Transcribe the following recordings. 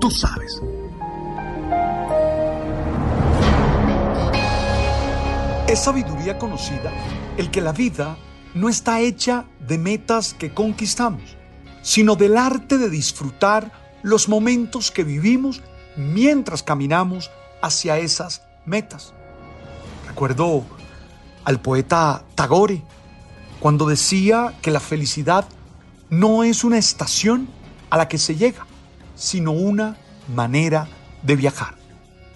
Tú sabes. Es sabiduría conocida el que la vida no está hecha de metas que conquistamos, sino del arte de disfrutar los momentos que vivimos mientras caminamos hacia esas metas. Recuerdo al poeta Tagore cuando decía que la felicidad no es una estación a la que se llega, sino una manera de viajar.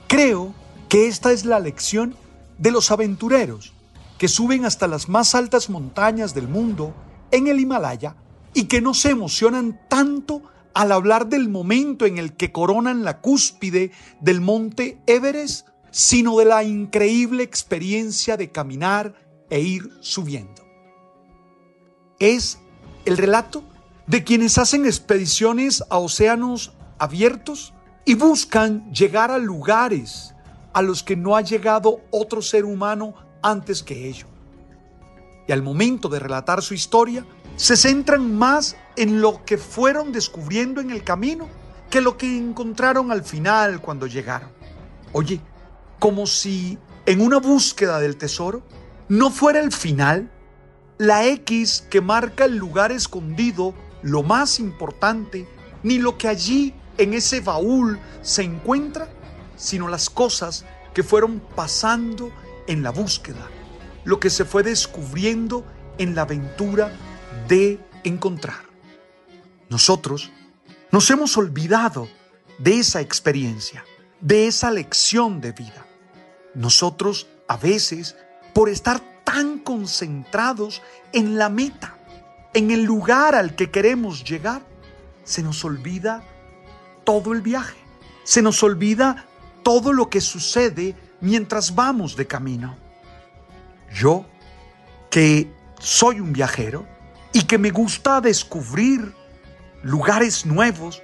Creo que esta es la lección de los aventureros que suben hasta las más altas montañas del mundo en el Himalaya y que no se emocionan tanto al hablar del momento en el que coronan la cúspide del monte Everest, sino de la increíble experiencia de caminar e ir subiendo. Es el relato de quienes hacen expediciones a océanos abiertos y buscan llegar a lugares a los que no ha llegado otro ser humano antes que ellos. Y al momento de relatar su historia, se centran más en lo que fueron descubriendo en el camino que lo que encontraron al final cuando llegaron. Oye, como si en una búsqueda del tesoro no fuera el final, la X que marca el lugar escondido, lo más importante, ni lo que allí en ese baúl se encuentra, sino las cosas que fueron pasando en la búsqueda, lo que se fue descubriendo en la aventura de encontrar. Nosotros nos hemos olvidado de esa experiencia, de esa lección de vida. Nosotros a veces, por estar tan concentrados en la meta, en el lugar al que queremos llegar, se nos olvida todo el viaje. Se nos olvida todo lo que sucede mientras vamos de camino. Yo, que soy un viajero y que me gusta descubrir lugares nuevos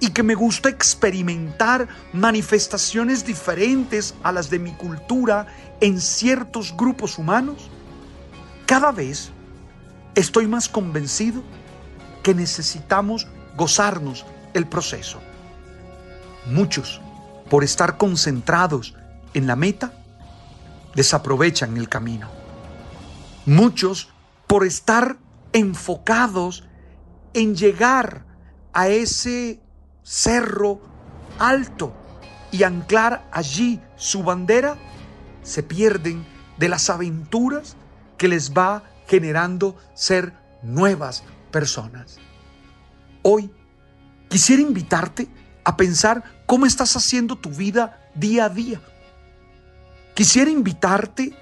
y que me gusta experimentar manifestaciones diferentes a las de mi cultura en ciertos grupos humanos, cada vez estoy más convencido que necesitamos gozarnos el proceso. Muchos por estar concentrados en la meta, desaprovechan el camino. Muchos, por estar enfocados en llegar a ese cerro alto y anclar allí su bandera, se pierden de las aventuras que les va generando ser nuevas personas. Hoy quisiera invitarte a pensar cómo estás haciendo tu vida día a día. Quisiera invitarte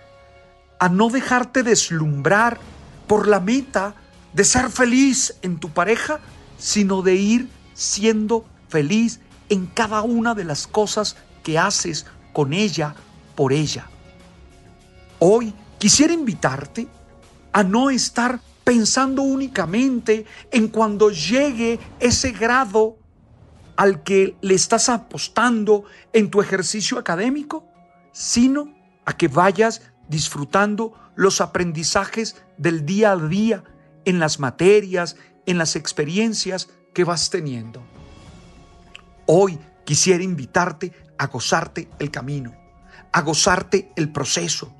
a no dejarte deslumbrar por la meta de ser feliz en tu pareja, sino de ir siendo feliz en cada una de las cosas que haces con ella, por ella. Hoy quisiera invitarte a no estar pensando únicamente en cuando llegue ese grado al que le estás apostando en tu ejercicio académico, sino a que vayas disfrutando los aprendizajes del día a día en las materias, en las experiencias que vas teniendo. Hoy quisiera invitarte a gozarte el camino, a gozarte el proceso,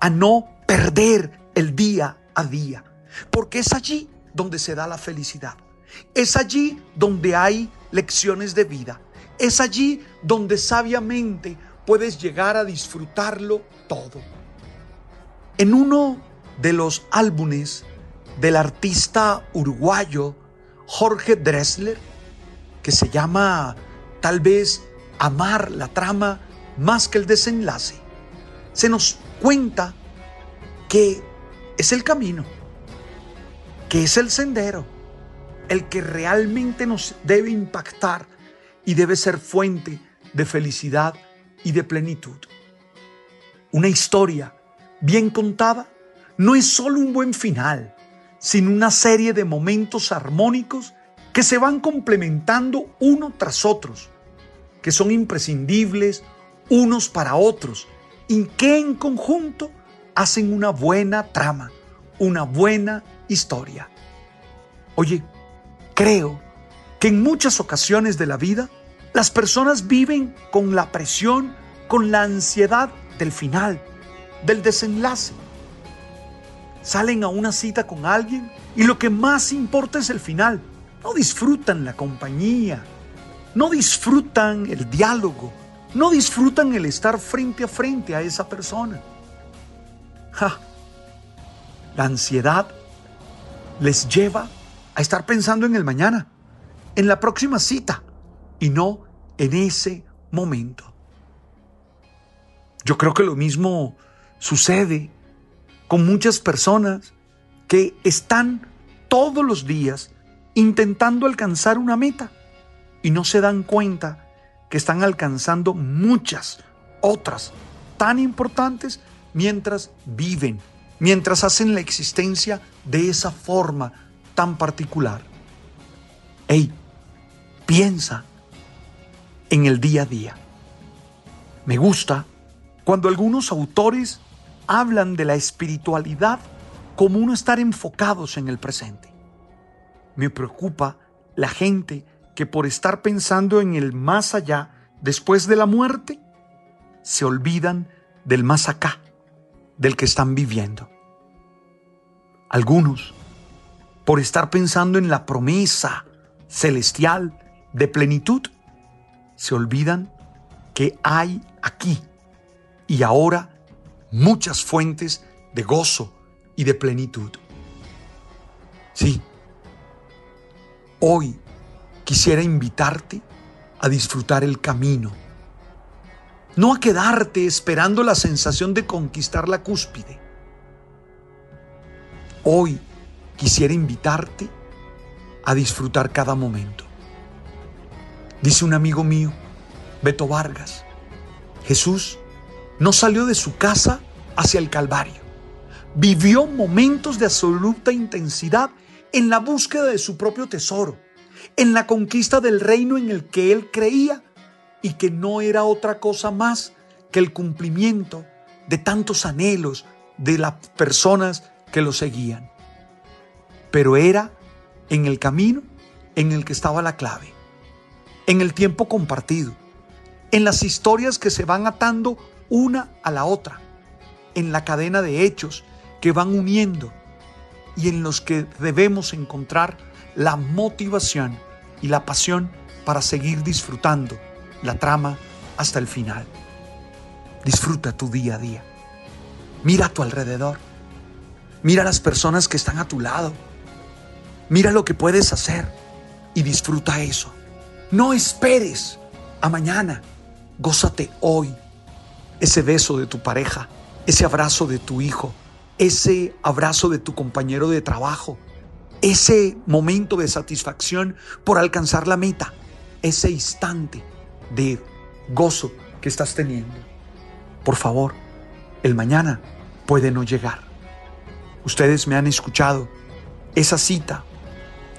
a no perder el día a día, porque es allí donde se da la felicidad. Es allí donde hay lecciones de vida. Es allí donde sabiamente puedes llegar a disfrutarlo todo. En uno de los álbumes del artista uruguayo Jorge Dressler, que se llama tal vez Amar la trama más que el desenlace, se nos cuenta que es el camino, que es el sendero, el que realmente nos debe impactar y debe ser fuente de felicidad y de plenitud. Una historia bien contada no es solo un buen final, sino una serie de momentos armónicos que se van complementando uno tras otros, que son imprescindibles unos para otros y que en conjunto hacen una buena trama, una buena historia. Oye, creo que en muchas ocasiones de la vida las personas viven con la presión, con la ansiedad del final, del desenlace. Salen a una cita con alguien y lo que más importa es el final. No disfrutan la compañía, no disfrutan el diálogo, no disfrutan el estar frente a frente a esa persona. La ansiedad les lleva a estar pensando en el mañana, en la próxima cita y no en ese momento. Yo creo que lo mismo sucede con muchas personas que están todos los días intentando alcanzar una meta y no se dan cuenta que están alcanzando muchas otras tan importantes mientras viven, mientras hacen la existencia de esa forma tan particular. Hey, piensa en el día a día. Me gusta cuando algunos autores hablan de la espiritualidad como uno estar enfocados en el presente. Me preocupa la gente que por estar pensando en el más allá, después de la muerte, se olvidan del más acá, del que están viviendo. Algunos, por estar pensando en la promesa celestial de plenitud, se olvidan que hay aquí y ahora muchas fuentes de gozo y de plenitud. Sí, hoy quisiera invitarte a disfrutar el camino, no a quedarte esperando la sensación de conquistar la cúspide. Hoy quisiera invitarte a disfrutar cada momento. Dice un amigo mío, Beto Vargas, Jesús no salió de su casa hacia el Calvario. Vivió momentos de absoluta intensidad en la búsqueda de su propio tesoro, en la conquista del reino en el que él creía y que no era otra cosa más que el cumplimiento de tantos anhelos de las personas que lo seguían. Pero era en el camino en el que estaba la clave, en el tiempo compartido, en las historias que se van atando una a la otra, en la cadena de hechos que van uniendo y en los que debemos encontrar la motivación y la pasión para seguir disfrutando la trama hasta el final. Disfruta tu día a día. Mira a tu alrededor. Mira a las personas que están a tu lado. Mira lo que puedes hacer y disfruta eso. No esperes a mañana. Gózate hoy ese beso de tu pareja, ese abrazo de tu hijo, ese abrazo de tu compañero de trabajo, ese momento de satisfacción por alcanzar la meta, ese instante de gozo que estás teniendo. Por favor, el mañana puede no llegar. Ustedes me han escuchado esa cita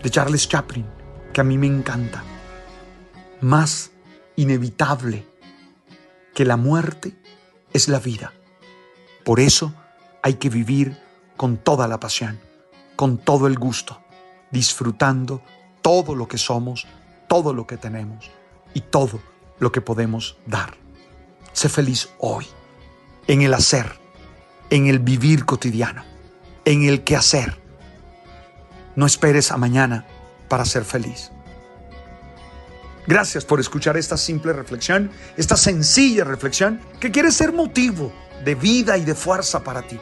de Charles Chaplin que a mí me encanta. Más inevitable que la muerte es la vida. Por eso hay que vivir con toda la pasión, con todo el gusto, disfrutando todo lo que somos, todo lo que tenemos y todo lo que podemos dar. Sé feliz hoy, en el hacer, en el vivir cotidiano, en el quehacer. No esperes a mañana para ser feliz. Gracias por escuchar esta simple reflexión, esta sencilla reflexión que quiere ser motivo de vida y de fuerza para ti.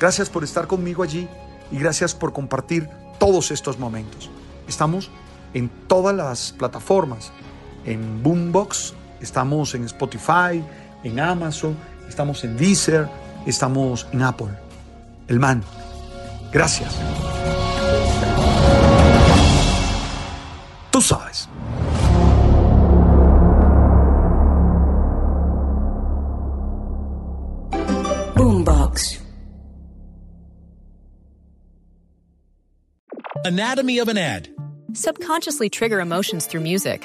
Gracias por estar conmigo allí y gracias por compartir todos estos momentos. Estamos en todas las plataformas, en Boombox, estamos en Spotify, en Amazon, estamos en Deezer, estamos en Apple. El man. Gracias. Tú sabes. Boombox. Anatomy of an ad. Subconsciously trigger emotions through music.